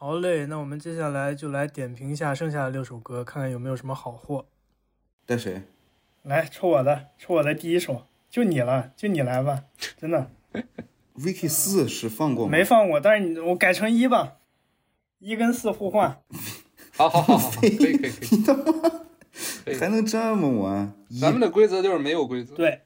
好嘞，那我们接下来就来点评一下剩下的六首歌，看看有没有什么好货。带谁？来抽我的，抽我的第一首，就你了，就你来吧，真的。Vicky 四是放过吗？没放过，但是你我改成一吧，一跟四互换。好好好好，可以可以可以，你他妈可以还能这么玩？咱们的规则就是没有规则。对，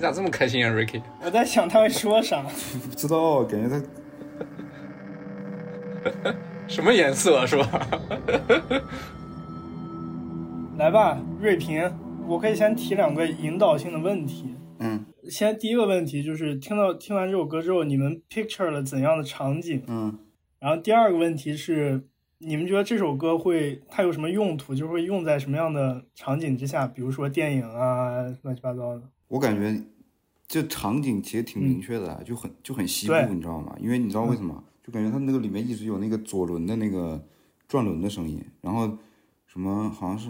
你咋这么开心啊，Ricky？我在想他会说啥。不知道，感觉他 什么颜色是吧？来吧，瑞平，我可以先提两个引导性的问题。嗯先第一个问题就是听到听完这首歌之后，你们 picture 了怎样的场景？嗯然后第二个问题是，你们觉得这首歌会它有什么用途？就是会用在什么样的场景之下？比如说电影啊，乱七八糟的。我感觉这场景其实挺明确的，就很就很西部，你知道吗？因为你知道为什么？就感觉它那个里面一直有那个左轮的那个转轮的声音，然后什么好像是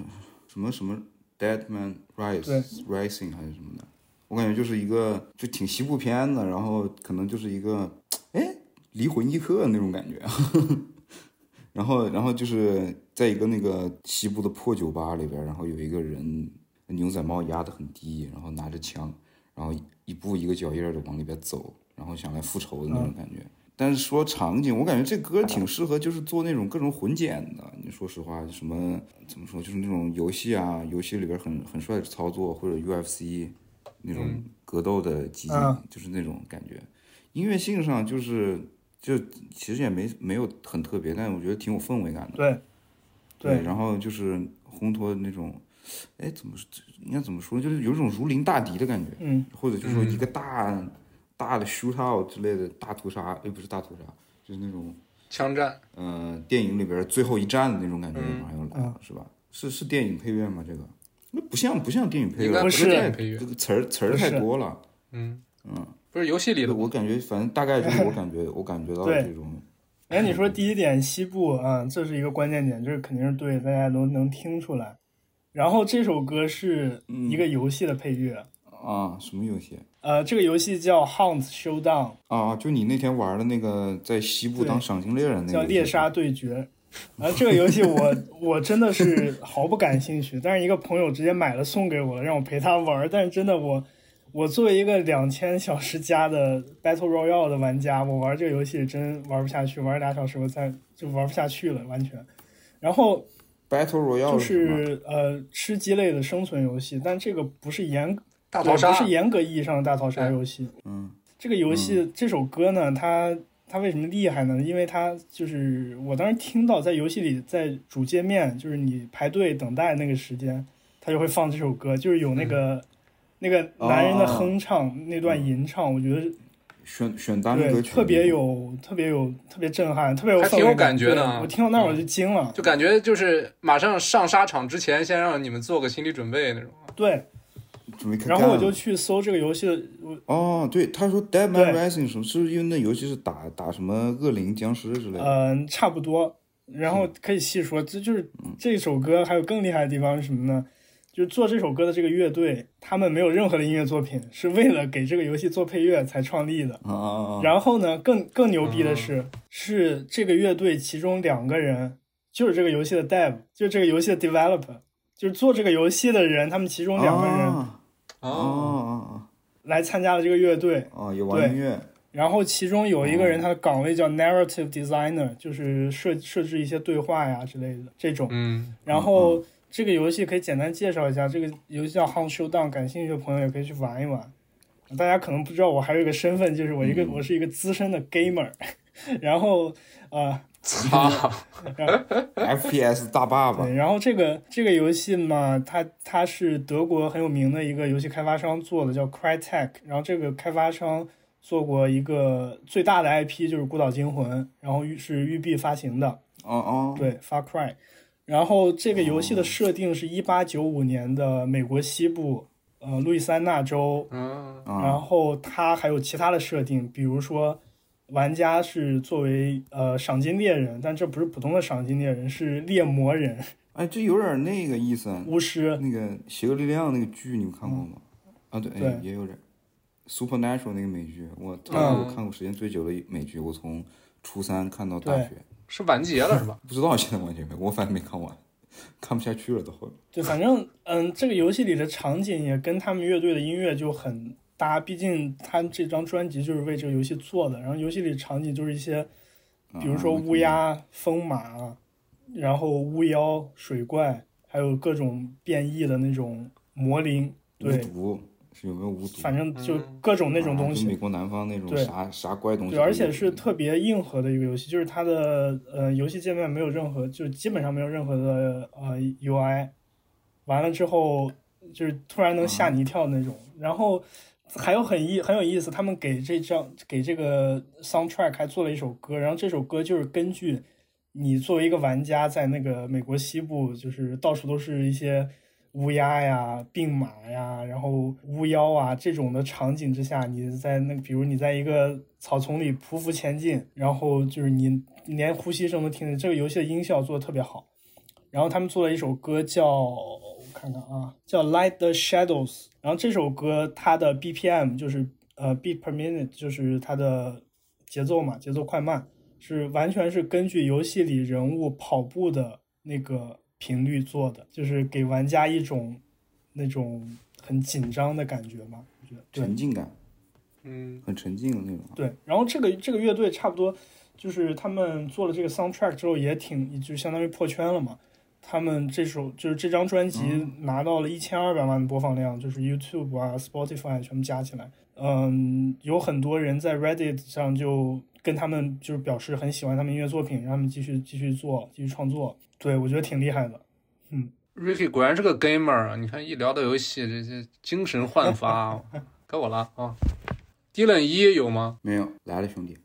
什么什么 Dead Man Rise Rising 还是什么的，我感觉就是一个就挺西部片的，然后可能就是一个哎离魂一刻那种感觉。然后，然后就是在一个那个西部的破酒吧里边，然后有一个人牛仔帽压得很低，然后拿着枪，然后一步一个脚印儿的往里边走，然后想来复仇的那种感觉。但是说场景，我感觉这歌挺适合，就是做那种各种混剪的。你说实话，什么怎么说，就是那种游戏啊，游戏里边很很帅的操作，或者 UFC 那种格斗的集锦，嗯就是那种感觉。音乐性上就是就其实也没没有很特别，但我觉得挺有氛围感的。对，对然后就是烘托那种，哎，怎么应该怎么说呢？就是有一种如临大敌的感觉，嗯，或者就是说一个大、大的 shootout 之类的大屠杀，哎，不是大屠杀，就是那种枪战，呃电影里边最后一战的那种感觉嗯马上要来了，是吧？是是电影配乐吗？这个那不像不像电影配乐，不是电影配乐这，个词儿词儿太多了。嗯嗯不是游戏里的我感觉反正大概就是我感觉我感觉到的这种哎，你说 第一点西部啊，这是一个关键点，这肯定是对，大家都能听出来。然后这首歌是一个游戏的配乐，啊什么游戏呃，这个游戏叫 Hunt Showdown，啊？就你那天玩的那个在西部当赏金猎人那个叫猎杀对决。啊，这个游戏我 我真的是毫不感兴趣，但是一个朋友直接买了送给我了，让我陪他玩。但是真的我我作为一个两千小时加的 Battle Royale 的玩家，我玩这个游戏真玩不下去，玩俩小时我再就玩不下去了，完全。然后 Battle Royale 就是呃吃鸡类的生存游戏，但这个不是严大逃杀不是严格意义上的大逃杀游戏。嗯。这个游戏、这首歌呢，它它为什么厉害呢？因为它就是我当时听到在游戏里，在主界面，就是你排队等待那个时间，它就会放这首歌，就是有那个、那个男人的哼唱、那段吟唱，我觉得选选单对歌曲特别有特别有特别震撼，特别有还挺有感觉的啊我听到那儿我就惊了，就感觉就是马上上沙场之前，先让你们做个心理准备那种。对，准备开然后我就去搜这个游戏的，哦，对，他说 Dead Man 对 Rising 什么，是不是因为那游戏是打打什么恶灵、僵尸之类的？嗯，差不多。然后可以细说，这就是这首歌还有更厉害的地方是什么呢？就是做这首歌的这个乐队，他们没有任何的音乐作品，是为了给这个游戏做配乐才创立的。然后呢，更更牛逼的是，是这个乐队其中两个人就是这个游戏的 dev，就是这个游戏的 developer，就是做这个游戏的人，他们其中两个人啊啊哦，啊来参加了这个乐队。啊有！玩音乐然后其中有一个人，他的岗位叫 narrative designer，就是设设置一些对话呀之类的这种。嗯，然后这个游戏可以简单介绍一下，这个游戏叫 Hunt Showdown，感兴趣的朋友也可以去玩一玩。大家可能不知道，我还有一个身份，就是我一个、我是一个资深的 gamer。然后呃，操，FPS 大爸爸，然后这个这个游戏嘛，它它是德国很有名的一个游戏开发商做的，叫 Crytek。然后这个开发商做过一个最大的 IP 就是《孤岛惊魂》，然后是育碧发行的。哦哦，对，Far Cry。然后这个游戏的设定是一八九五年的美国西部，呃，路易斯安那州。嗯，啊然后它还有其他的设定，比如说玩家是作为呃赏金猎人，但这不是普通的赏金猎人，是猎魔人、哎，这有点那个意思。巫师。那个《邪恶力量》那个剧你们看过吗？啊，对，哎，也有点。Supernatural 那个美剧，我嗯它是我看过时间最久的美剧，我从初三看到大学，是完结了是吧？不知道现在完结没，我反正没看完，看不下去了，到后面。对，反正嗯，这个游戏里的场景也跟他们乐队的音乐就很搭，毕竟他这张专辑就是为这个游戏做的。然后游戏里场景就是一些，比如说啊乌鸦、风马，然后巫妖、水怪，还有各种变异的那种魔灵，无对，毒是有没有无毒？反正就嗯各种那种东西啊美。国南方那种对啥啥怪东西对，而且是特别硬核的一个游戏，就是它的呃游戏界面没有任何，就基本上没有任何的呃 UI，完了之后就是突然能吓你一跳那种。然后还有很意很有意思，他们给这张给这个 soundtrack 还做了一首歌，然后这首歌就是根据你作为一个玩家在那个美国西部，就是到处都是一些。乌鸦呀、病马呀，然后巫妖啊这种的场景之下，你在那，比如你在一个草丛里匍匐前进，然后就是你连呼吸声都听见。这个游戏的音效做的特别好。然后他们做了一首歌叫我看看啊，叫《Light the Shadows》。然后这首歌它的 BPM 就是呃 beat per minute，就是它的节奏嘛，节奏快慢是完全是根据游戏里人物跑步的那个频率做的，就是给玩家一种那种很紧张的感觉嘛，我觉得对沉浸感，嗯，很沉浸的那种。对。然后这个这个乐队差不多就是他们做了这个 soundtrack 之后也挺就相当于破圈了嘛。他们这首就是这张专辑拿到了一千二百万的播放量，就是 YouTube 啊、Spotify 全部加起来。嗯，有很多人在 Reddit 上就跟他们就是表示很喜欢他们音乐作品，让他们继续继续做、继续创作。对我觉得挺厉害的。嗯 Ricky 果然是个 gamer 啊！你看一聊到游戏，这这精神焕发，该我了啊。Dylan 一有吗？没有来了，兄弟。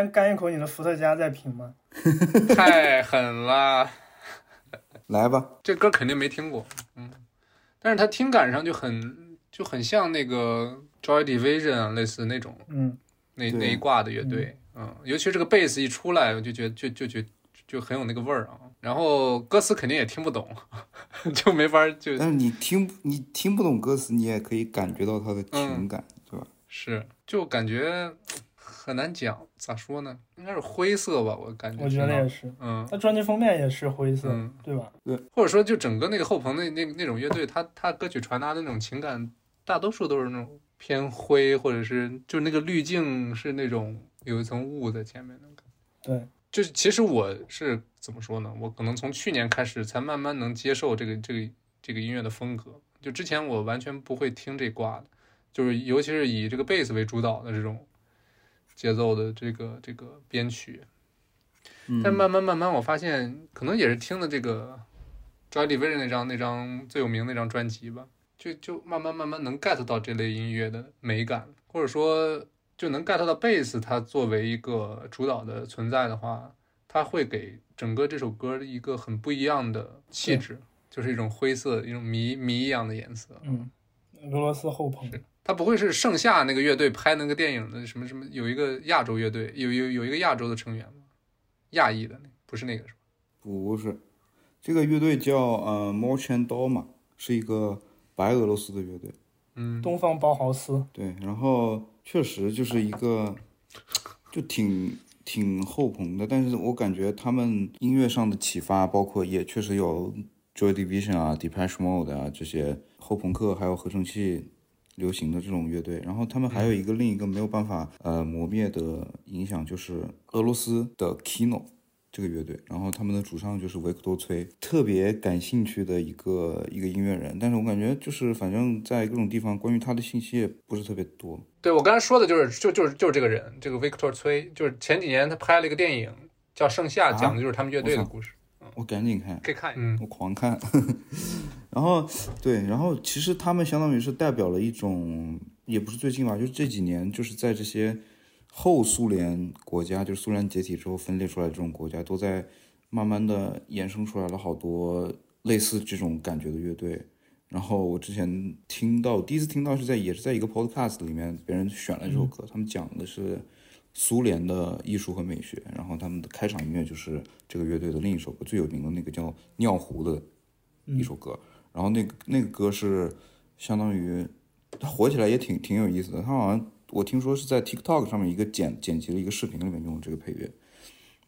先干一口你的伏特加再品吗？太狠了，来吧，这歌肯定没听过，嗯，但是它听感上就很就很像那个 Joy Division 啊，类似那种。嗯，那那一挂的乐队，嗯，尤其是这个贝斯一出来，我就觉得就就就就很有那个味儿啊。然后歌词肯定也听不懂，就没法就但是你听你听不懂歌词，你也可以感觉到它的嗯情感，对吧？是。就感觉很难讲，咋说呢？应该是灰色吧，我感觉。我觉得也，是。嗯它专辑封面也是灰色，嗯，对吧？对或者说就整个那个后朋那那那种乐队，他他歌曲传达的那种情感，大多数都是那种偏灰，或者是就是那个滤镜是那种有一层雾在前面的。对，就是其实我是怎么说呢？我可能从去年开始才慢慢能接受这个这个这个音乐的风格。就之前我完全不会听这挂的，就是尤其是以这个贝斯为主导的这种节奏的这个这个编曲。嗯。但慢慢慢慢，我发现可能也是听的这个 Joy Division 那张那张最有名那张专辑吧，就就慢慢慢慢能 get 到这类音乐的美感，或者说就能 get 到贝斯它作为一个主导的存在的话，它会给整个这首歌一个很不一样的气质，就是一种灰色、一种迷迷一样的颜色。嗯，俄罗斯后朋，它不会是盛夏那个乐队拍那个电影的什么什么，有一个亚洲乐队，有有有一个亚洲的成员吗？亚裔的那不是那个是吧？不是，这个乐队叫呃 Morchan Doma，是一个白俄罗斯的乐队。嗯，东方包豪斯，对，然后确实就是一个，就挺挺后朋的，但是我感觉他们音乐上的启发，包括也确实有 Joy Division 啊、Depeche Mode 啊这些后朋克还有合成器流行的这种乐队。然后他们还有一个另一个没有办法呃磨灭的影响，就是俄罗斯的 Kino。这个乐队，然后他们的主唱就是维克多·崔，特别感兴趣的一个一个音乐人，但是我感觉就是反正在各种地方关于他的信息也不是特别多。对我刚才说的就是就就是就是这个人，这个 Victor 崔，就是前几年他拍了一个电影叫《盛夏》，啊？讲的就是他们乐队的故事，我赶紧看，可以看我狂看，然后对，然后其实他们相当于是代表了一种，也不是最近吧，就是这几年，就是在这些后苏联国家，就是苏联解体之后分裂出来的这种国家，都在慢慢的衍生出来了好多类似这种感觉的乐队。然后我之前听到，第一次听到是在也是在一个 podcast 里面，别人选了这首歌，他们讲的是苏联的艺术和美学，然后他们的开场音乐就是这个乐队的另一首歌，最有名的那个叫《尿壶》的一首歌。然后那个那个歌是相当于它火起来也挺挺有意思的，它好像我听说是在 TikTok 上面一个剪剪辑的一个视频里面用的这个配乐。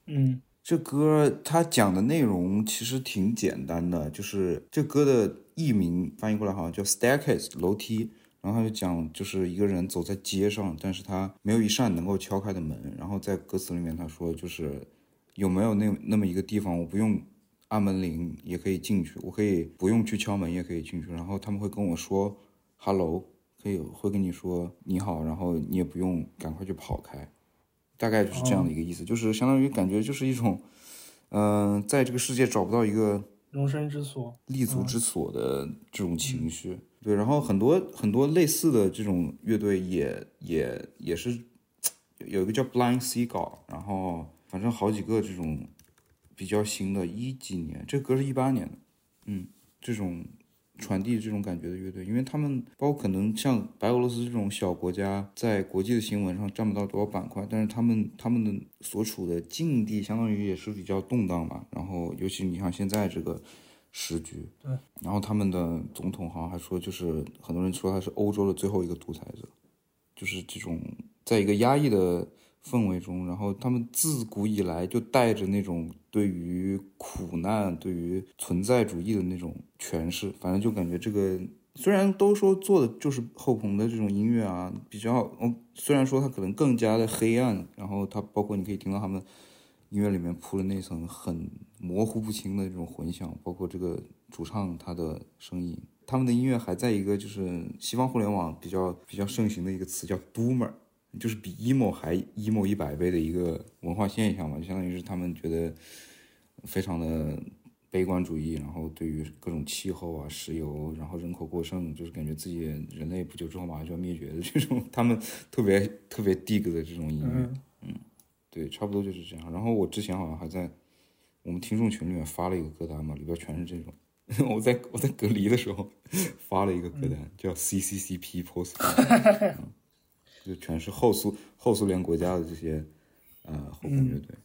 嗯这歌它讲的内容其实挺简单的，就是这歌的译名翻译过来好像叫 staircase 楼梯，然后他就讲就是一个人走在街上，但是他没有一扇能够敲开的门，然后在歌词里面他说就是有没有那那么一个地方，我不用按门铃也可以进去，我可以不用去敲门也可以进去，然后他们会跟我说 hello，可以会跟你说你好，然后你也不用赶快去跑开。大概就是这样的一个意思，就是相当于感觉就是一种，嗯、在这个世界找不到一个容身之所。立足之所的这种情绪。对，然后很多很多类似的这种乐队也也也是 有一个叫 Blind Seagull，然后反正好几个这种比较新的，一几年，这歌是一八年的，嗯，这种传递这种感觉的乐队，因为他们包括可能像白俄罗斯这种小国家，在国际的新闻上占不到多少板块，但是他们他们的所处的境地相当于也是比较动荡嘛。然后尤其你像现在这个时局，对，然后他们的总统好像还说，就是很多人说他是欧洲的最后一个独裁者，就是这种在一个压抑的氛围中，然后他们自古以来就带着那种对于苦难、对于存在主义的那种诠释，反正就感觉这个虽然都说做的就是后朋的这种音乐啊，比较，嗯，虽然说它可能更加的黑暗，然后它包括你可以听到他们音乐里面铺的那层很模糊不清的这种混响，包括这个主唱他的声音，他们的音乐还在一个就是西方互联网比较比较盛行的一个词叫 doomer，就是比 emo 还 emo 一百倍的一个文化现象嘛，就相当于是他们觉得非常的悲观主义，然后对于各种气候啊、石油，然后人口过剩，就是感觉自己人类不久之后马上就要灭绝的这种，他们特别特别 dig 的这种音乐。嗯对，差不多就是这样。然后我之前好像还在我们听众群里面发了一个歌单嘛，里边全是这种。我在我在隔离的时候发了一个歌单，叫 CCCP Post，、嗯、就全是后苏后苏联国家的这些呃后朋乐队，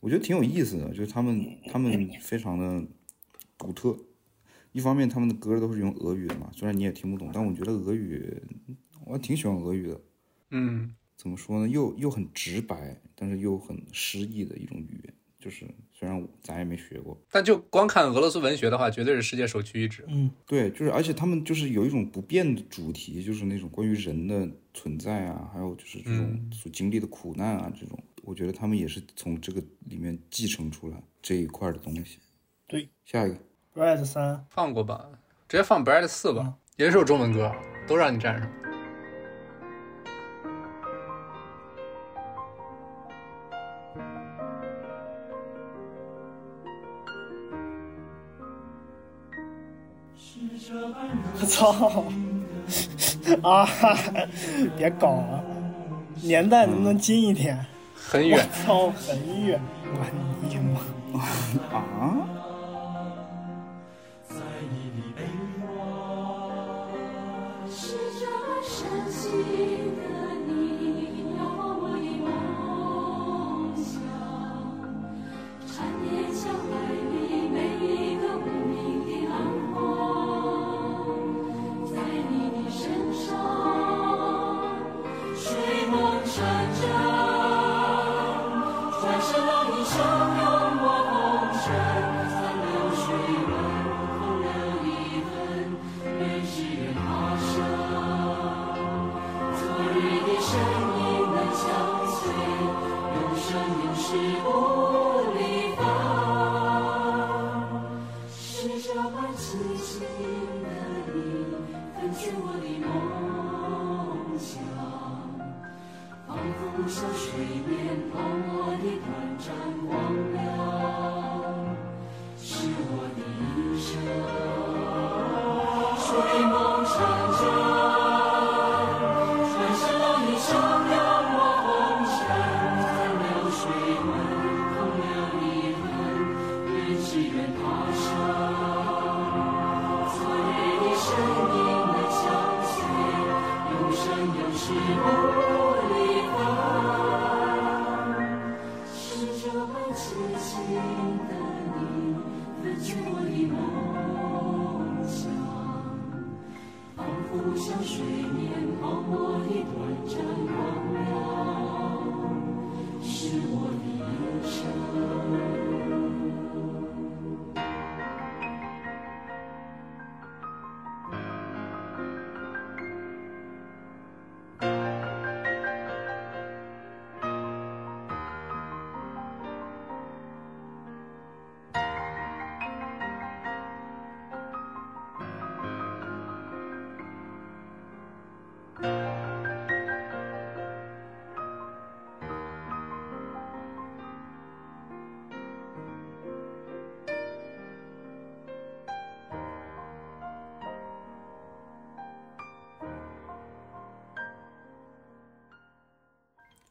我觉得挺有意思的，就是他们他们非常的独特。一方面他们的歌都是用俄语的嘛，虽然你也听不懂，但我觉得俄语我还挺喜欢俄语的。嗯，怎么说呢？又又很直白，但是又很诗意的一种语言。就是虽然咱也没学过，但就光看俄罗斯文学的话，绝对是世界首屈一指。嗯。对，就是而且他们就是有一种不变的主题，就是那种关于人的存在啊，还有就是这种嗯。所经历的苦难啊，这种，我觉得他们也是从这个里面继承出来这一块的东西。对，下一个，，Red 三，放过吧，直接放 Brad 四吧，也是首中文歌，都让你占上。我操！啊，别搞了，年代能不能近一点？我很远，操，很远，我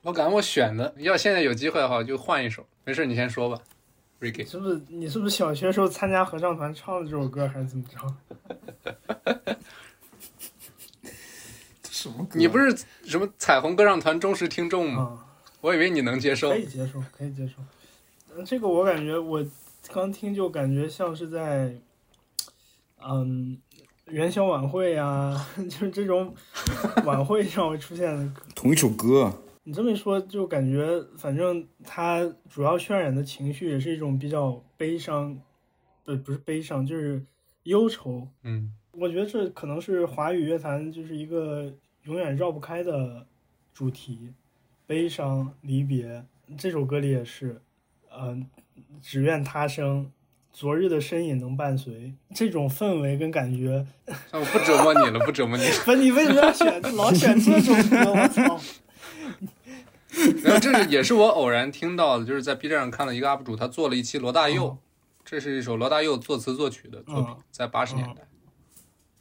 我感觉我选的，要现在有机会的话，我就换一首。没事，你先说吧，Ricky。是不是你是不是小学时候参加合唱团唱的这首歌，还是怎么着？什么歌？你不是什么彩虹歌唱团忠实听众吗？啊、我以为你能接受可。以接受，可以接受。嗯这个我感觉我刚听就感觉像是在，嗯，元宵晚会呀、就是这种晚会上会出现的。同一首歌，你这么一说，就感觉反正他主要渲染的情绪也是一种比较悲伤，不不是悲伤，就是忧愁。嗯，我觉得这可能是华语乐坛就是一个永远绕不开的主题，悲伤、离别。这首歌里也是，嗯、只愿他生，昨日的身影能伴随。这种氛围跟感觉，那我不折磨你了，不折磨你了。不是你为什么要选老选这种歌？我操！然后这是也是我偶然听到的，就是在 B 站上看了一个 UP 主，他做了一期罗大佑，哦这是一首罗大佑作词作曲的作品嗯，在八十年代。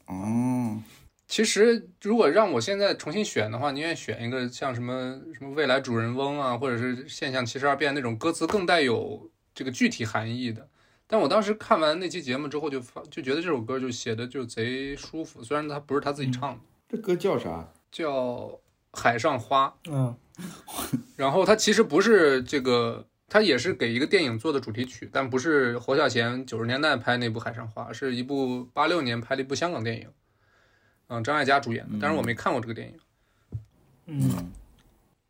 哦，其实如果让我现在重新选的话，宁愿选一个像什么什么未来主人翁啊，或者是现象七十二变那种歌词更带有这个具体含义的。但我当时看完那期节目之后就发，就觉得这首歌就写的就贼舒服，虽然他不是他自己唱的，这歌叫啥？叫《海上花》。嗯 然后它其实不是这个，它也是给一个电影做的主题曲，但不是侯孝贤九十年代拍那部《海上花》，是一部八六年拍的一部香港电影，嗯，张艾嘉主演的，但是我没看过这个电影。嗯。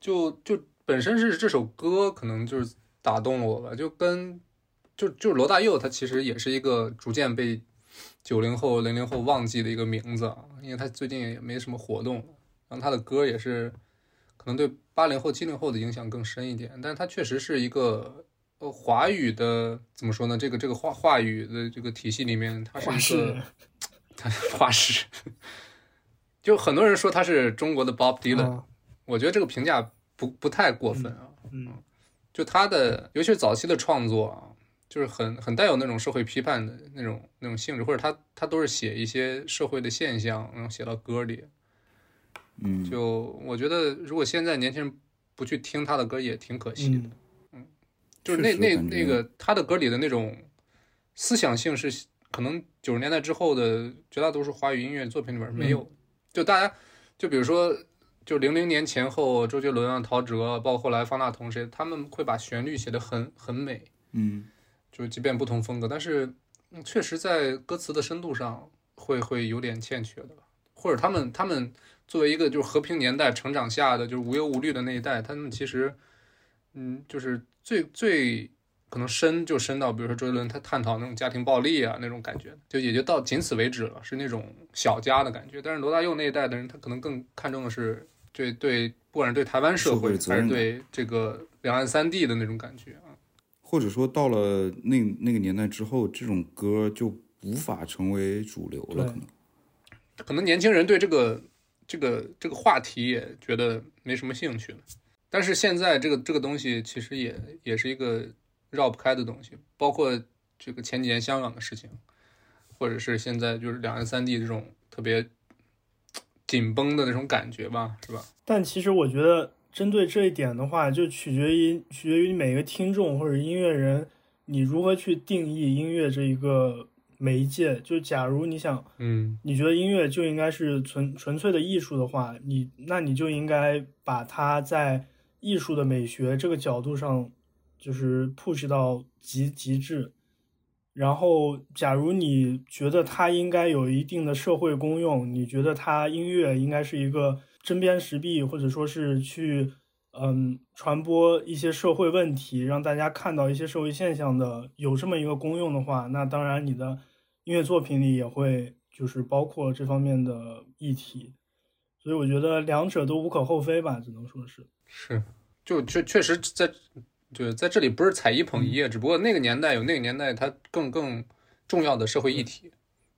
就就本身是这首歌可能就是打动了我吧，就跟就就是罗大佑，他其实也是一个逐渐被九零后、零零后忘记的一个名字啊，因为他最近也没什么活动，然后他的歌也是可能对八零后、七零后的影响更深一点，但是他确实是一个呃华语的怎么说呢？这个这个话话语的这个体系里面，他是一个式他花式，就很多人说他是中国的 Bob Dylan，、啊我觉得这个评价不不太过分啊。嗯就他的，尤其是早期的创作啊，就是很很带有那种社会批判的那种那种性质，或者他他都是写一些社会的现象，然后写到歌里。嗯，就我觉得，如果现在年轻人不去听他的歌，也挺可惜的。嗯就是那那那个他的歌里的那种思想性是可能九十年代之后的绝大多数华语音乐作品里面没有。就大家就比如说，就零零年前后，周杰伦啊、陶喆，包括后来方大同谁，他们会把旋律写得很很美，嗯就即便不同风格，但是嗯确实在歌词的深度上会会有点欠缺的吧。或者他们他们作为一个就是和平年代成长下的就是无忧无虑的那一代，他们其实嗯就是最最可能深就深到，比如说周杰伦他探讨那种家庭暴力啊那种感觉，就也就到仅此为止了，是那种小家的感觉。但是罗大佑那一代的人，他可能更看重的是对对，不管是对台湾社社会会还是对这个两岸三地的那种感觉啊。或者说到了那那个年代之后，这种歌就无法成为主流了，可能。可能年轻人对这个这个这个话题也觉得没什么兴趣了。但是现在这个这个东西其实也也是一个绕不开的东西，包括这个前几年香港的事情，或者是现在就是两岸三地这种特别紧绷的那种感觉吧，是吧？但其实我觉得，针对这一点的话，就取决于取决于每个听众或者音乐人，你如何去定义音乐这一个媒介。就假如你想，嗯你觉得音乐就应该是纯纯粹的艺术的话，你那你就应该把它在艺术的美学这个角度上，就是 push 到极极致。然后，假如你觉得它应该有一定的社会功用，你觉得它音乐应该是一个针砭时弊，或者说是去嗯传播一些社会问题，让大家看到一些社会现象的，有这么一个功用的话，那当然你的音乐作品里也会就是包括这方面的议题。所以我觉得两者都无可厚非吧，只能说是。是，就确确实在，对，在这里不是踩一捧一，只不过那个年代有那个年代它更更重要的社会议题，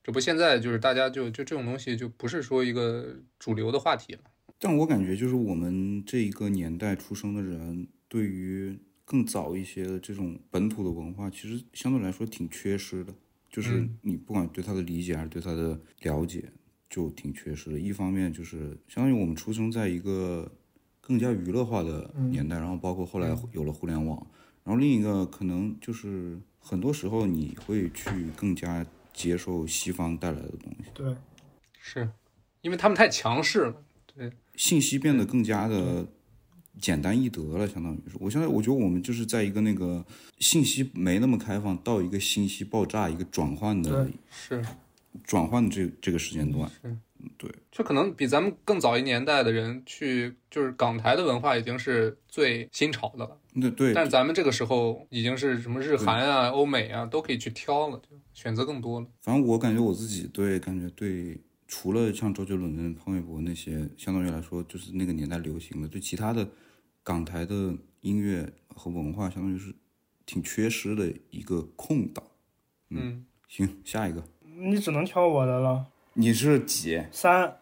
这不过现在就是大家就就这种东西就不是说一个主流的话题了。但我感觉就是我们这一个年代出生的人，对于更早一些的这种本土的文化，其实相对来说挺缺失的。就是嗯你不管对他的理解还是对他的了解，就挺缺失的。一方面就是相当于我们出生在一个更加娱乐化的年代，然后包括后来有了互联网，然后另一个可能就是很多时候你会去更加接受西方带来的东西。对，是，因为他们太强势了。对信息变得更加的简单易得了，相当于是。我现在我觉得我们就是在一个那个信息没那么开放，到一个信息爆炸、一个转换的是，转换的这这个时间段。对就可能比咱们更早一年代的人去，就是港台的文化已经是最新潮的了。对对，但咱们这个时候已经是什么日韩啊、欧美啊都可以去挑了，就选择更多了。反正我感觉我自己对感觉对，除了像周杰伦、潘玮柏那些，相当于来说就是那个年代流行的，对其他的港台的音乐和文化，相当于是挺缺失的一个空档。嗯，行，下一个，你只能挑我的了。你是几？三，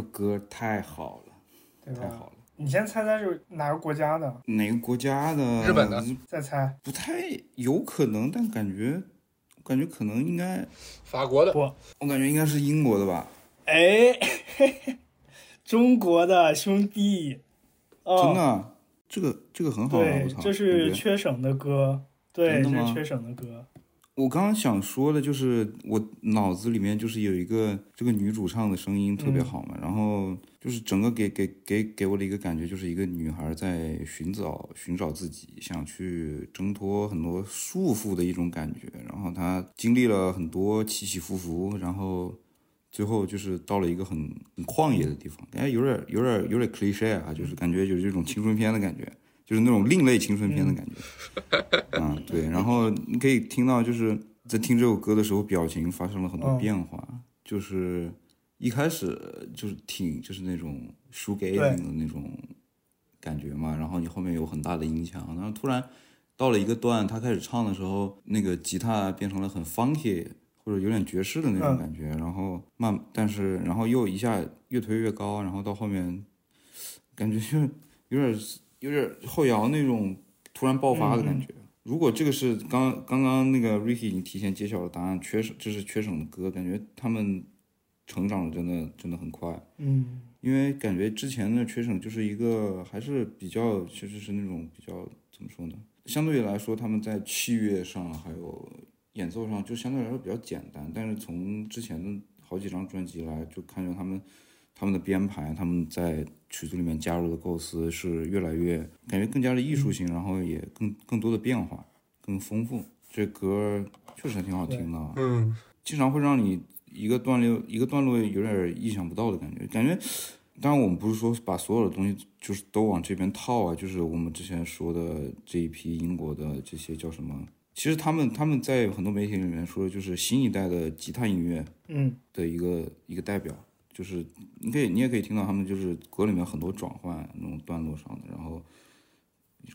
这歌太好了，对？太好了。你先猜猜是哪个国家的？哪个国家的？日本的再猜。不太有可能，但感觉感觉可能应该，法国的，不，我感觉应该是英国的吧？哎，嘿 嘿中国的兄弟，哦、真的啊，这个这个很好啊！对这是缺省的歌，对，这是缺省的歌。我刚刚想说的就是，我脑子里面就是有一个这个女主唱的声音特别好嘛，然后就是整个给给给给我的一个感觉，就是一个女孩在寻找寻找自己，想去挣脱很多束缚的一种感觉。然后她经历了很多起起伏伏，然后最后就是到了一个很很旷野的地方，感觉有点有点有点 cliche 啊，就是感觉有这种青春片的感觉。就是那种另类青春片的感觉，嗯，对。然后你可以听到，就是在听这首歌的时候，表情发生了很多嗯变化。就是一开始就是挺就是那种 shoegazing 的那种感觉嘛，然后你后面有很大的音墙，然后突然到了一个段，他开始唱的时候，那个吉他变成了很 funky 或者有点爵士的那种嗯感觉，然后慢，但是然后又一下越推越高，然后到后面感觉就有点有点后摇那种突然爆发的感觉。如果这个是刚刚刚那个 Ricky 已经提前揭晓了答案，缺省这是缺省的歌，感觉他们成长的真的真的很快。嗯，因为感觉之前的缺省就是一个还是比较，其实是那种比较怎么说呢？相对来说，他们在器乐上还有演奏上就相对来说比较简单，但是从之前的好几张专辑来，就看见他们他们的编排，他们在曲子里面加入的构思是越来越感觉更加的艺术性，然后也更更多的变化，更丰富。这歌确实还挺好听的啊，嗯，经常会让你一个段落一个段落有点意想不到的感觉，感觉。当然，我们不是说把所有的东西就是都往这边套啊，就是我们之前说的这一批英国的这些叫什么？其实他们他们在很多媒体里面说，就是新一代的吉他音乐嗯，的一个一个代表，就是你可以你也可以听到他们就是歌里面很多转换那种段落上的，然后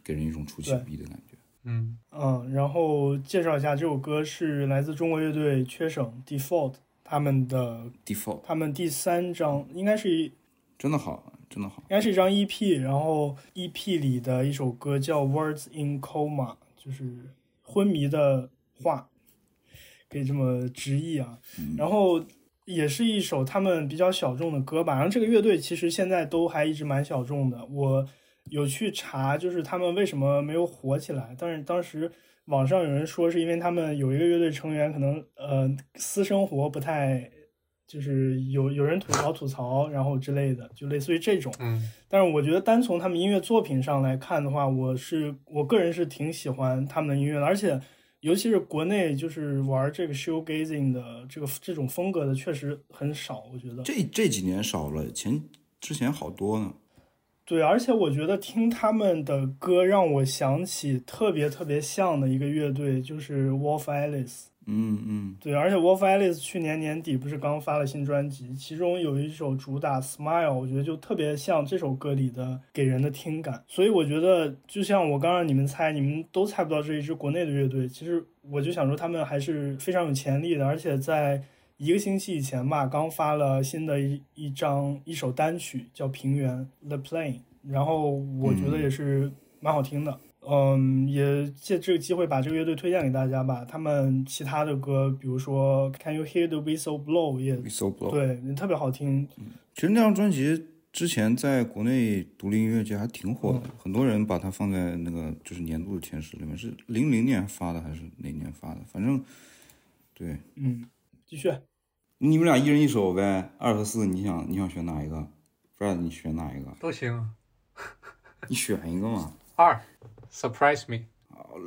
给人一种出其不意的感觉。嗯，嗯，然后介绍一下，这首歌是来自中国乐队缺省 Default 他们的 Default 他们第三张，应该是一真的好，真的好。应该是一张 EP，然后 EP 里的一首歌叫《Words in Coma》，就是昏迷的话。可以这么直译啊。嗯然后也是一首他们比较小众的歌吧。然后这个乐队其实现在都还一直蛮小众的。我有去查，就是他们为什么没有火起来。但是当时网上有人说，是因为他们有一个乐队成员可能呃私生活不太，就是有有人吐槽吐槽，然后之类的，就类似于这种。嗯但是我觉得单从他们音乐作品上来看的话，我是我个人是挺喜欢他们的音乐的，而且尤其是国内就是玩这个 showgazing 的这个这种风格的确实很少，我觉得。这这几年少了，前之前好多呢。对，而且我觉得听他们的歌让我想起特别特别像的一个乐队，就是 Wolf Alice。嗯嗯，对，而且 Wolf Alice 去年年底不是刚发了新专辑，其中有一首主打《Smile》，我觉得就特别像这首歌里的给人的听感。所以我觉得，就像我刚让你们猜，你们都猜不到这一支国内的乐队，其实我就想说他们还是非常有潜力的，而且在一个星期以前吧，刚发了新的一一张一首单曲，叫《平原》The Plane，然后我觉得也是蛮好听的。嗯，也借这个机会把这个乐队推荐给大家吧。他们其他的歌，比如说《Can You Hear the Whistle Blow》也，Whistle Blow。对，也特别好听。其实那张专辑之前在国内独立音乐界还挺火的，嗯很多人把它放在那个就是年度的前十里面，是零零年发的还是哪年发的？反正对，嗯，继续。你们俩一人一首呗，二和四，你想你想选哪一个？Fred，你选哪一个？都行啊。你选一个嘛。二，surprise me。好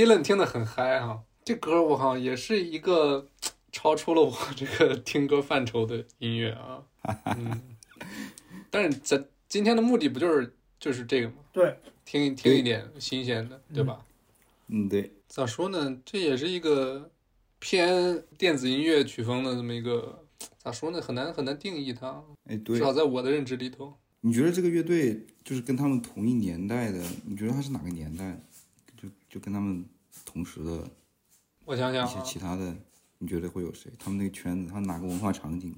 Dylan 听得很嗨哈，这歌我好像也是一个 超出了我这个听歌范畴的音乐啊。嗯，但是咱今天的目的不就是就是这个吗？对，听一听一点新鲜的，对吧？嗯，对，咋说呢？这也是一个偏电子音乐曲风的这么一个，咋说呢？很难很难定义它，哎，对至，少在我的认知里头。你觉得这个乐队就是跟他们同一年代的？你觉得他是哪个年代？就就跟他们同时的我想想一些啊，其他的，你觉得会有谁？他们那个圈子，他哪个文化场景？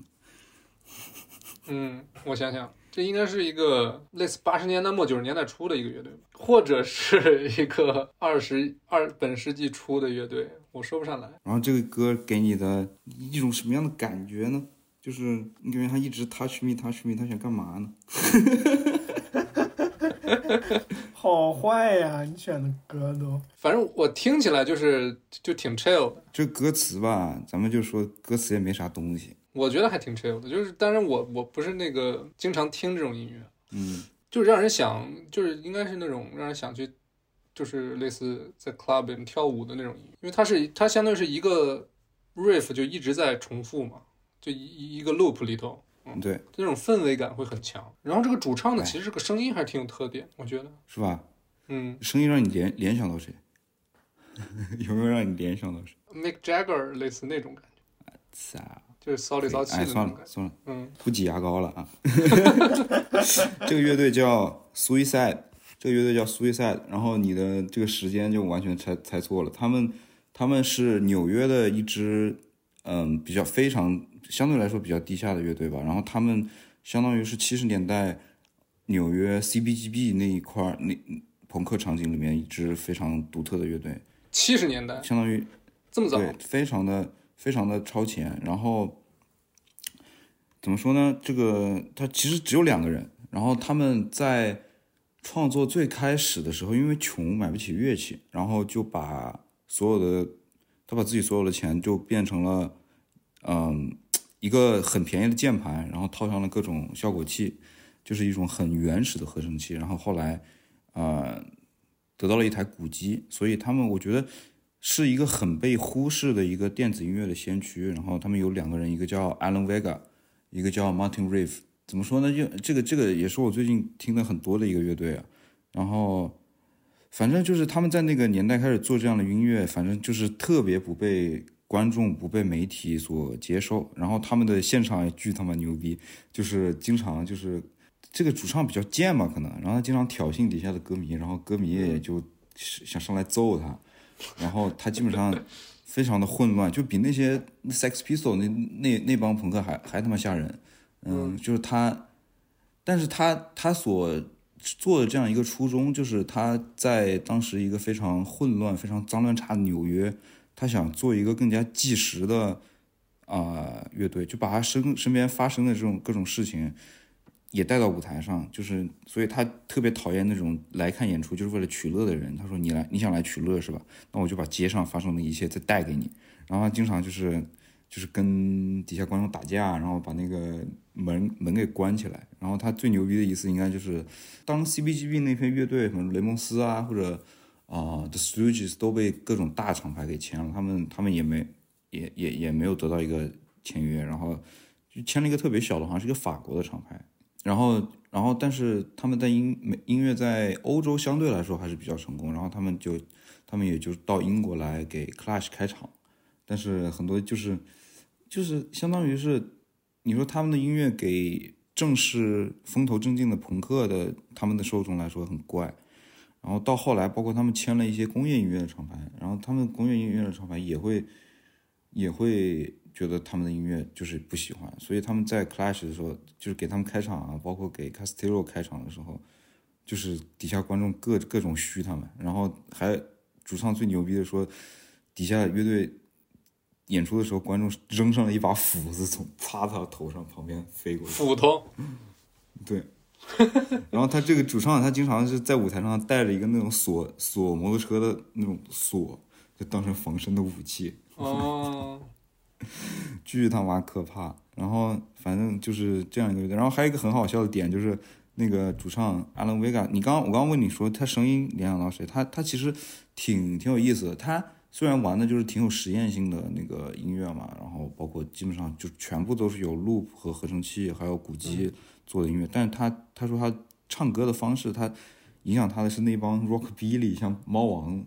嗯，我想想，这应该是一个类似八十年代末九十年代初的一个乐队吧，或者是一个二十二本世纪初的乐队，我说不上来。然后这个歌给你的一种什么样的感觉呢？就是你感觉他一直 touch me touch me，他想干嘛呢？好坏呀，你选的歌都。反正我听起来就是就挺 chill 的，这歌词吧，咱们就说歌词也没啥东西。我觉得还挺 chill 的。就是，当然我我不是那个经常听这种音乐，嗯，就是让人想，就是应该是那种让人想去，就是类似在 club 里跳舞的那种音乐，因为它是它相当于是一个 riff 就一直在重复嘛，就一一个 loop 里头，对，这种氛围感会很强。然后这个主唱呢，哎其实这个声音还是挺有特点，我觉得，是吧？嗯声音让你联联想到谁？有没有让你联想到谁？，Mick Jagger 类似那种感觉，操！就是骚里骚气哎，的那种感觉，算了算了，嗯不挤牙膏了啊。这个乐队叫 Suicide，这个乐队叫 Suicide，然后你的这个时间就完全猜猜错了。他们他们是纽约的一支嗯比较非常相对来说比较低下的乐队吧。然后他们相当于是七十年代纽约 CBGB 那一块儿那朋克场景里面一支非常独特的乐队，七十年代相当于这么早，对，非常的非常的超前。然后怎么说呢？这个他其实只有两个人，然后他们在创作最开始的时候，因为穷买不起乐器，然后就把所有的他把自己所有的钱就变成了嗯一个很便宜的键盘，然后套上了各种效果器，就是一种很原始的合成器。然后后来呃得到了一台鼓机，所以他们我觉得。是一个很被忽视的一个电子音乐的先驱。然后他们有两个人，一个叫 Alan Vega，一个叫 Martin Reeve。怎么说呢？就这个这个也是我最近听的很多的一个乐队啊。然后反正就是他们在那个年代开始做这样的音乐，反正就是特别不被观众、不被媒体所接受。然后他们的现场也巨他妈牛逼，就是经常就是这个主唱比较贱嘛，可能，然后他经常挑衅底下的歌迷，然后歌迷也就想上来揍他。然后他基本上非常的混乱，就比那些 Sex Pistol 那那那帮朋克还还他妈吓人。嗯，就是他，但是他他所做的这样一个初衷，就是他在当时一个非常混乱、非常脏乱差的纽约，他想做一个更加纪实的啊、乐队，就把他身身边发生的这种各种事情。也带到舞台上，就是，所以他特别讨厌那种来看演出就是为了取乐的人。他说：“你来，你想来取乐是吧？那我就把街上发生的一切再带给你。”然后他经常就是就是跟底下观众打架，然后把那个门门给关起来。然后他最牛逼的一次应该就是当 CBGB 那批乐队，什么雷蒙斯啊，或者啊、The Stooges 都被各种大厂牌给签了，他们他们也没也也也没有得到一个签约，然后就签了一个特别小的，好像是一个法国的厂牌。然后，然后，但是他们在音美音乐在欧洲相对来说还是比较成功，然后他们就，他们也就到英国来给 Clash 开场，但是很多就是就是相当于是，你说他们的音乐给正式风头正劲的朋克的他们的受众来说很怪，然后到后来，包括他们签了一些工业音乐的厂牌，然后他们工业音乐的厂牌也会也会觉得他们的音乐就是不喜欢，所以他们在 Clash 的时候，就是给他们开场啊，包括给 Castillo 开场的时候，就是底下观众各各种嘘他们，然后还主唱最牛逼的说，底下乐队演出的时候，观众扔上了一把斧子从擦他头上旁边飞过去，斧头，对。然后他这个主唱，他经常是在舞台上带着一个那种锁锁摩托车的那种锁，就当成防身的武器，哦，巨他妈可怕。然后反正就是这样一个。然后还有一个很好笑的点就是那个主唱 Alan Vega，你刚我刚刚问你说他声音联想到谁？他他其实挺挺有意思的。他虽然玩的就是挺有实验性的那个音乐嘛，然后包括基本上就全部都是有 loop 和合成器还有鼓机做的音乐，但是他他说他唱歌的方式，他影响他的是那帮 rockabilly 像猫王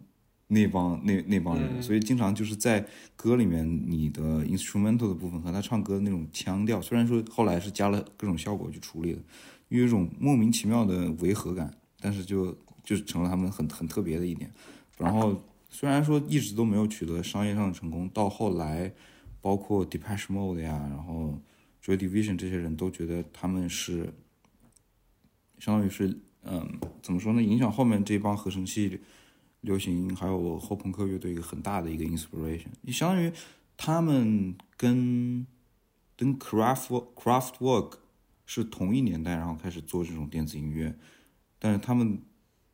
那帮那那帮人，嗯所以经常就是在歌里面你的 instrumental 的部分和他唱歌的那种腔调，虽然说后来是加了各种效果去处理的，有一种莫名其妙的违和感，但是就就成了他们很很特别的一点。然后虽然说一直都没有取得商业上的成功，到后来包括 Depeche Mode 呀，然后 Joy Division 这些人都觉得他们是相当于是嗯怎么说呢，影响后面这帮合成器流行还有后朋克乐队一个很大的一个 inspiration，你相当于他们跟跟 Craft Craftwork 是同一年代，然后开始做这种电子音乐，但是他们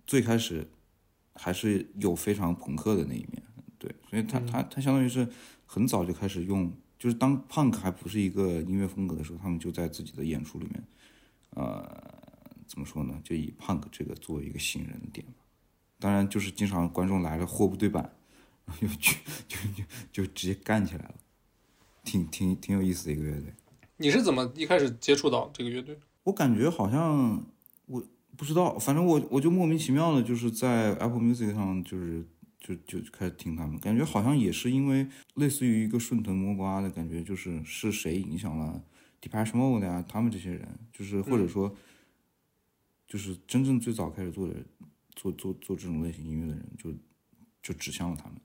最开始还是有非常朋克的那一面，对，所以他他他相当于是很早就开始用，就是当 punk 还不是一个音乐风格的时候，他们就在自己的演出里面，呃，怎么说呢，就以 punk 这个作为一个吸引人的点吧。当然，就是经常观众来了货不对版，然后就就就就就直接干起来了，挺挺挺有意思的一个乐队。你是怎么一开始接触到这个乐队？我感觉好像我不知道，反正我我就莫名其妙的，就是在 Apple Music 上，就是就就开始听他们，感觉好像也是因为类似于一个顺藤摸瓜的感觉，就是是谁影响了 Depeche Mode 呀、他们这些人，就是或者说，就是真正最早开始做的做做做这种类型音乐的人，就就指向了他们。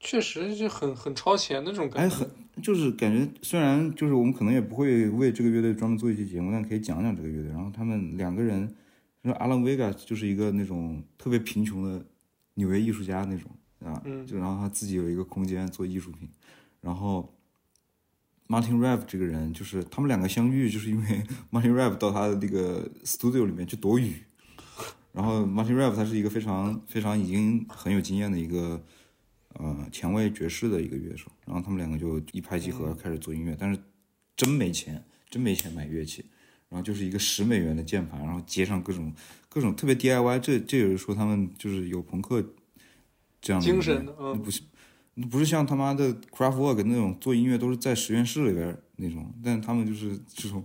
确实就很很超前的这种哎，感觉。哎很就是感觉，虽然就是我们可能也不会为这个乐队专门做一期节目，但可以讲讲这个乐队。然后他们两个人，就是阿兰·维嘎就是一个那种特别贫穷的纽约艺术家那种啊，嗯就然后他自己有一个空间做艺术品。然后 Martin Rev 这个人，就是他们两个相遇，就是因为 Martin Rev 到他的那个 studio 里面去躲雨。然后 Martin Rev 他是一个非常非常已经很有经验的一个呃前卫爵士的一个乐手，然后他们两个就一拍即合开始做音乐，但是真没钱，真没钱买乐器，然后就是一个十美元的键盘，然后接上各种各种特别 DIY，这这也是说他们就是有朋克这样的精神的嗯不是不是像他妈的 Craftwork 那种做音乐都是在实验室里边那种，但他们就是这种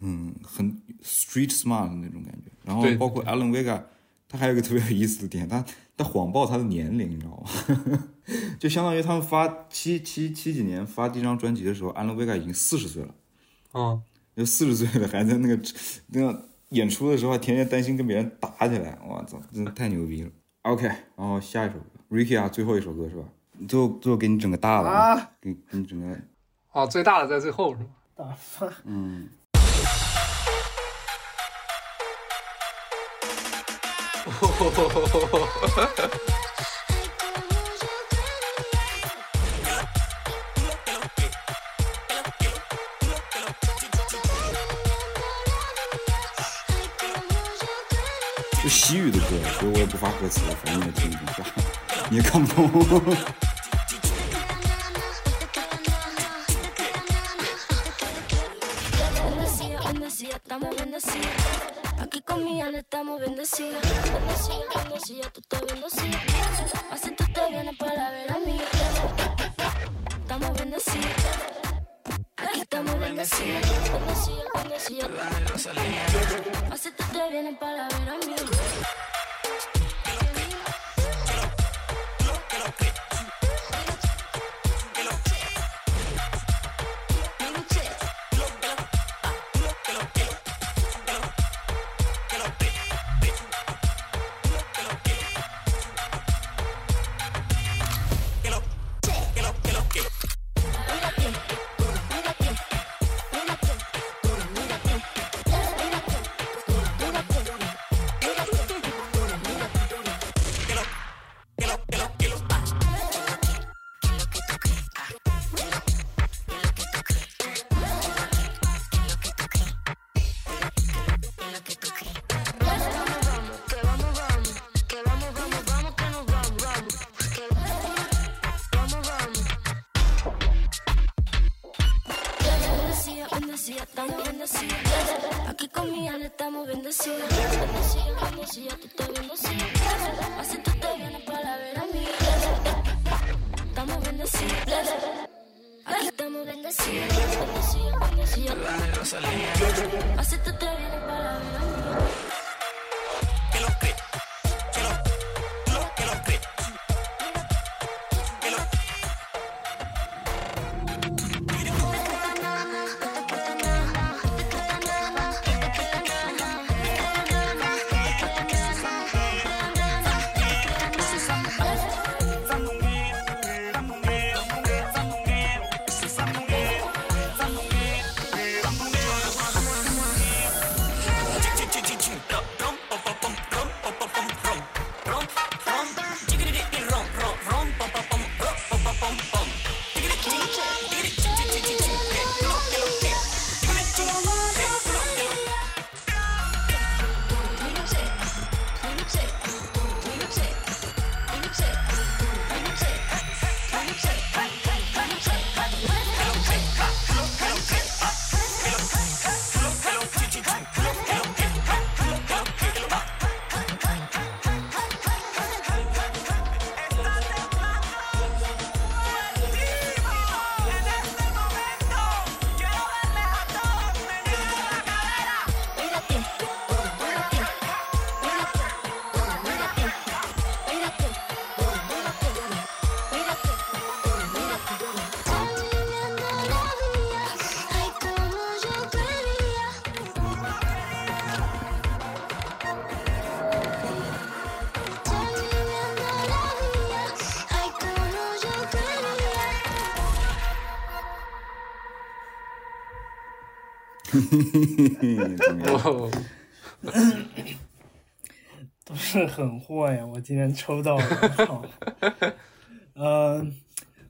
嗯很 street smart 的那种感觉，然后包括 Alan Vega。他还有一个特别有意思的点，他他谎报他的年龄，你知道吗？就相当于他们发七七七几年发第一张专辑的时候，，Alan Vega 已经四十岁了，嗯，就四十岁了还在那个那个演出的时候还天天担心跟别人打起来，我操，真的太牛逼了。OK，然后下一首歌，Ricky 啊，最后一首歌是吧？最后最后给你整个大的，啊，给给你整个哦，最大的在最后是吧？打发嗯，就西语的歌，所以我也不发歌词，反正你也听不懂，你也看不懂。哦，都是狠货呀！我今天抽到了，操！呃，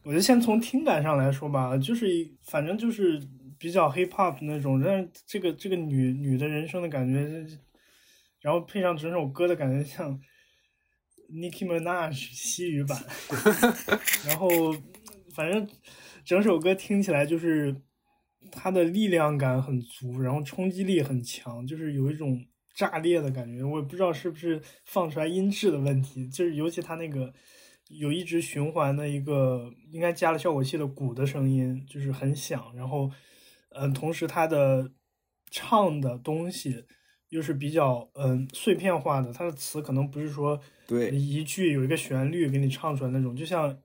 我就先从听感上来说吧，就是反正就是比较 hip hop 那种，但是这个这个女女的人生的感觉，然后配上整首歌的感觉像 Nicki Minaj 西语版，然后反正整首歌听起来就是它的力量感很足，然后冲击力很强，就是有一种炸裂的感觉。我也不知道是不是放出来音质的问题，就是尤其它那个有一直循环的一个，应该加了效果器的鼓的声音，就是很响。然后，嗯、同时它的唱的东西又是比较嗯、碎片化的，它的词可能不是说对，一句有一个旋律给你唱出来那种，就像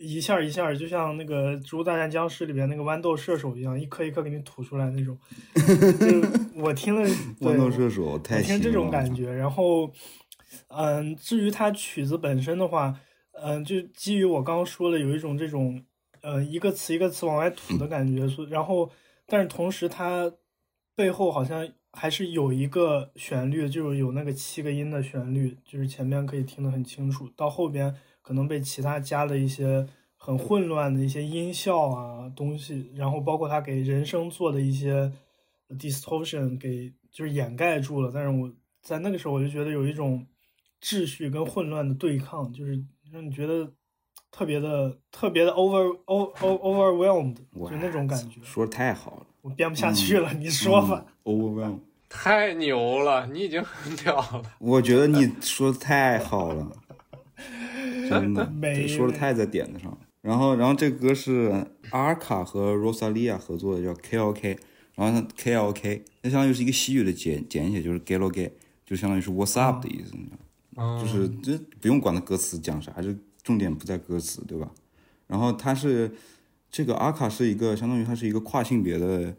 一下一下，就像那个《植物大战僵尸》里边那个豌豆射手一样，一颗一颗给你吐出来那种。就我听了，对豌豆射手太我听这种感觉。然后，嗯，至于它曲子本身的话，嗯，就基于我刚刚说的，有一种这种呃一个词一个词往外吐的感觉，所以然后，但是同时它背后好像还是有一个旋律，就是有那个七个音的旋律，就是前面可以听得很清楚，到后边可能被其他加了一些很混乱的一些音效啊东西，然后包括他给人声做的一些 distortion 给就是掩盖住了，但是我在那个时候我就觉得有一种秩序跟混乱的对抗，就是让你觉得特别的特别的 over over overwhelmed，就那种感觉。说的太好了。我编不下去了，你说吧。Overwhelm，太牛了，你已经很屌了。我觉得你说的太好了，真的，说的太在点子上了。然后，然后这个歌是阿尔卡和 Rosalia 合作的，叫 KLK。然后它 KLK，那相当于是一个西语的简简写，就是 Galo Gay，就相当于是 What's up 的意思，你知道吗？就是这不用管它歌词讲啥，就重点不在歌词，对吧？然后他是这个阿卡是一个相当于他是一个跨性别的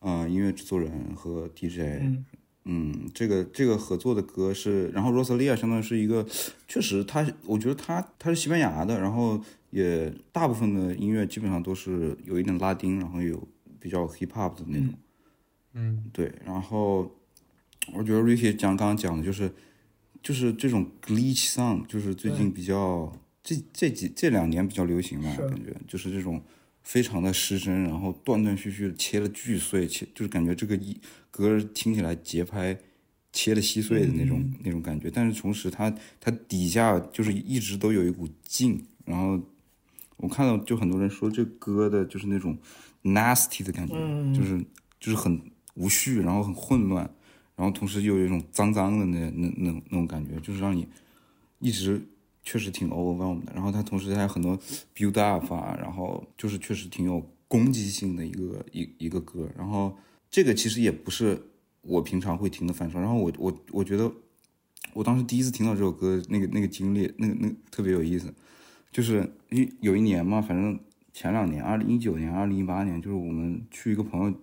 呃音乐制作人和 DJ，嗯嗯，这个这个合作的歌是，然后 Rosalia 相当于是一个，确实他我觉得他他是西班牙的，然后也大部分的音乐基本上都是有一点拉丁，然后有比较 hip hop 的那种，嗯，对，然后我觉得 Ricky 讲刚刚讲的就是就是这种 glitch sound，就是最近比较这这几这两年比较流行嘛，感觉就是这种非常的失真，然后断断续续的切了巨碎，切就是感觉这个一歌听起来节拍切的稀碎的那种、那种感觉，但是同时它它底下就是一直都有一股劲，然后我看到就很多人说这歌的就是那种 nasty 的感觉，嗯。就是就是很无序，然后很混乱，然后同时又有一种脏脏的那那那那种感觉，就是让你一直确实挺 overwhelm 的。然后它同时还有很多 build up 啊，然后就是确实挺有攻击性的一个一一个歌。然后这个其实也不是我平常会听的范畴。然后我我我觉得我当时第一次听到这首歌，那个那个经历，那个那特别有意思，就是一有一年嘛，反正前两年，二零一九年、二零一八年，就是我们去一个朋友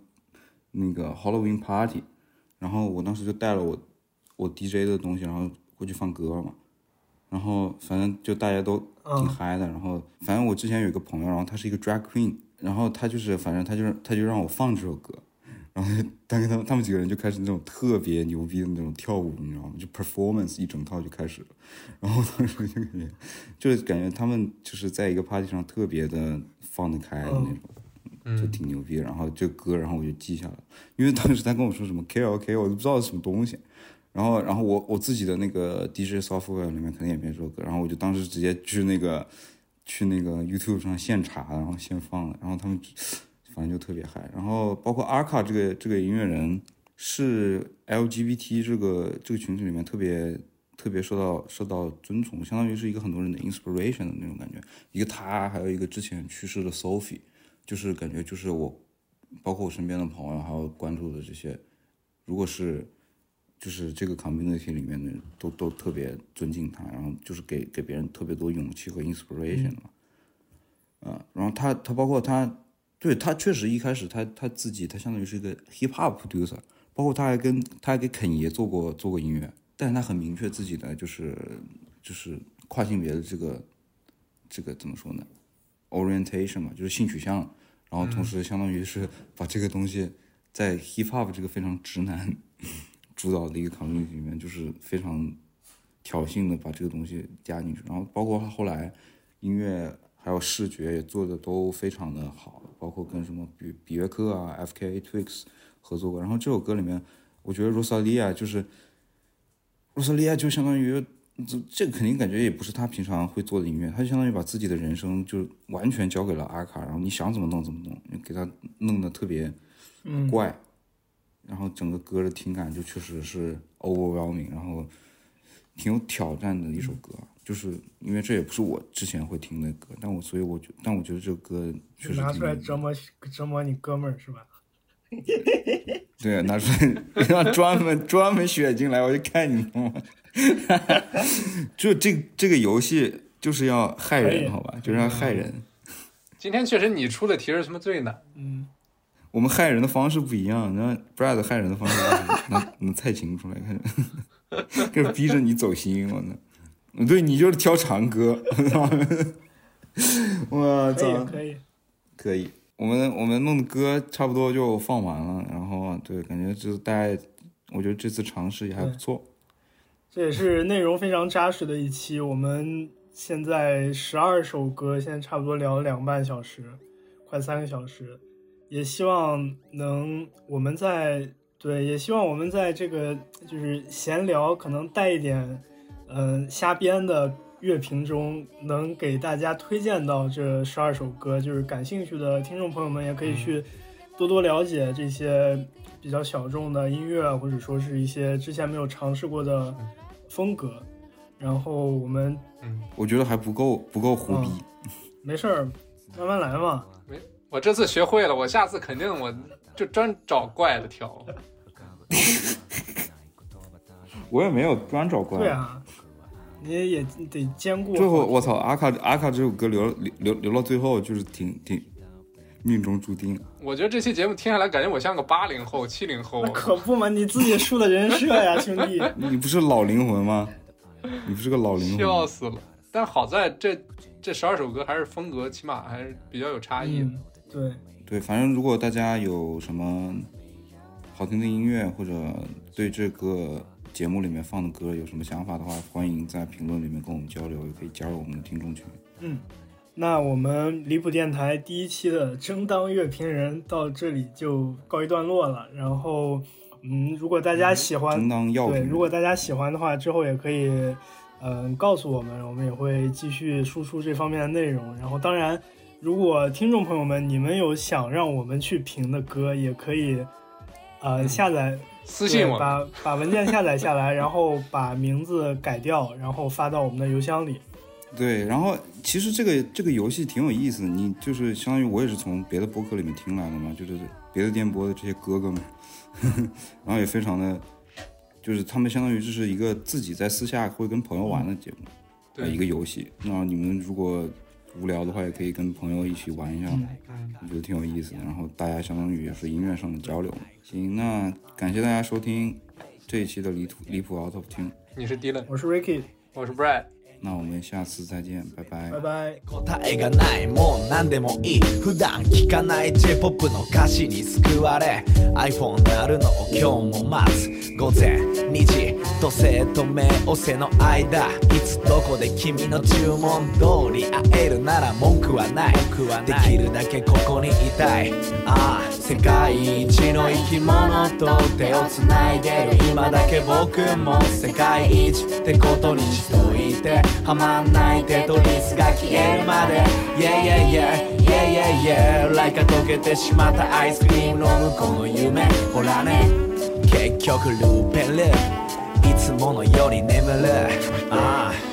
那个 Halloween party，然后我当时就带了我我 DJ 的东西，然后过去放歌嘛，然后反正就大家都挺嗨的，然后反正我之前有一个朋友，然后他是一个 drag queen，然后他就是反正他就是他就让我放这首歌，然后他跟他们他们几个人就开始那种特别牛逼的那种跳舞，你知道吗？就 performance 一整套就开始了，然后当时就感觉就是感觉他们就是在一个 party 上特别的放得开的那种。就挺牛逼，然后这歌，然后我就记下来了，因为当时他跟我说什么 K L K，我都不知道是什么东西，然后，然后我我自己的那个 DJ software 里面可能也没这首歌，然后我就当时直接去那个去那个 YouTube 上现查，然后现放了，然后他们反正就特别嗨，然后包括阿卡这个这个音乐人是 LGBT 这个这个群体里面特别特别受到受到尊崇，相当于是一个很多人的 inspiration 的那种感觉，一个他，还有一个之前去世的 Sophie。就是感觉就是我，包括我身边的朋友，还有关注的这些，如果是就是这个 community 里面的人都都特别尊敬他，然后就是给给别人特别多勇气和 inspiration 嘛，啊、然后他他包括他，对他确实一开始他他自己他相当于是一个 hip hop producer，包括他还跟他还给肯爷做过做过音乐，但是他很明确自己的就是就是跨性别的这个这个怎么说呢？orientation 嘛，就是性取向，然后同时相当于是把这个东西在 hip hop 这个非常直男主导的一个 community 里面，就是非常挑衅的把这个东西加进去，然后包括他后来音乐还有视觉也做的都非常的好，包括跟什么比比约克啊、F.K.A. Twix 合作过，然后这首歌里面，我觉得 Rosalia 就是，Rosalia 就相当于。这这个肯定感觉也不是他平常会做的音乐，他就相当于把自己的人生就完全交给了阿卡，然后你想怎么弄怎么弄，给他弄得特别嗯怪，然后整个歌的听感就确实是 overwhelming，然后挺有挑战的一首歌，就是因为这也不是我之前会听的歌，但我所以我觉但我觉得这个歌确实拿出来挺折磨折磨你哥们儿是吧？对，拿出来 让专门专门选进来，我就看你懂吗？就这这个游戏就是要害人，好吧？就是要害人。今天确实你出的题是什么最难？嗯，我们害人的方式不一样，然后 Brad 害人的方式就是能能蔡琴出来，看，就是逼着你走心，我操！对你就是挑长歌，我操，可以，可以。我们我们弄的歌差不多就放完了，然后对，感觉就是大家，我觉得这次尝试也还不错。这也是内容非常扎实的一期。我们现在十二首歌，现在差不多聊了两个半小时，快三个小时。也希望能我们在对，也希望我们在这个就是闲聊，可能带一点嗯、呃瞎编的乐评中，能给大家推荐到这十二首歌。就是感兴趣的听众朋友们也可以去多多了解这些比较小众的音乐，或者说是一些之前没有尝试过的风格。然后我们我觉得还不够不够胡逼。没事儿，慢慢来嘛。我这次学会了，我下次肯定我就专找怪的挑。我也没有专找怪。对啊，你也得兼顾。最后我操，阿卡阿卡这首歌留留留留到最后，就是挺挺命中注定。我觉得这期节目听下来，感觉我像个八零后、七零后那。可不嘛，你自己树的人设呀，兄弟。你不是老灵魂吗？你不是个老灵魂？笑死了！但好在这这十二首歌还是风格，起码还是比较有差异的。嗯，对，对，反正如果大家有什么好听的音乐，或者对这个节目里面放的歌有什么想法的话，欢迎在评论里面跟我们交流，也可以加入我们的听众群。嗯。那我们离谱电台第一期的争当乐评人到这里就告一段落了。然后，嗯，如果大家喜欢，争当药对，如果大家喜欢的话，之后也可以，嗯、告诉我们，我们也会继续输出这方面的内容。然后，当然，如果听众朋友们你们有想让我们去评的歌，也可以呃下载私信我，把 把文件下载下来，然后把名字改掉，然后发到我们的邮箱里。对，然后其实这个这个游戏挺有意思的，你就是相当于我也是从别的播客里面听来的嘛，就是别的电波的这些哥哥们，然后也非常的，就是他们相当于就是一个自己在私下会跟朋友玩的节目，一个游戏。那你们如果无聊的话，也可以跟朋友一起玩一下，我觉得挺有意思的。然后大家相当于也是音乐上的交流。行，那感谢大家收听这一期的离谱离谱 out of 听，你是 Dylan，我是 Ricky，我是 Brad。那我们下次再见，拜拜拜拜。答えがないもう何でもいい。普段聞かない J-POP の歌詞に救われ iPhone 鳴るのを今日も待つ。午前2時土星と冥王星の間いつどこで君の注文通り会えるなら文句はない。できるだけここにいたい。ああ世界一の生き物と手をつないでる。今だけ僕も世界一ってことにしといて。はまんないテトリスが消えるまで。Yeah yeah yeah yeah yeah yeah. ライカ溶けてしまったアイスクリームの向こうの夢。ほらね。結局ルーペル。いつものより眠る。ああ。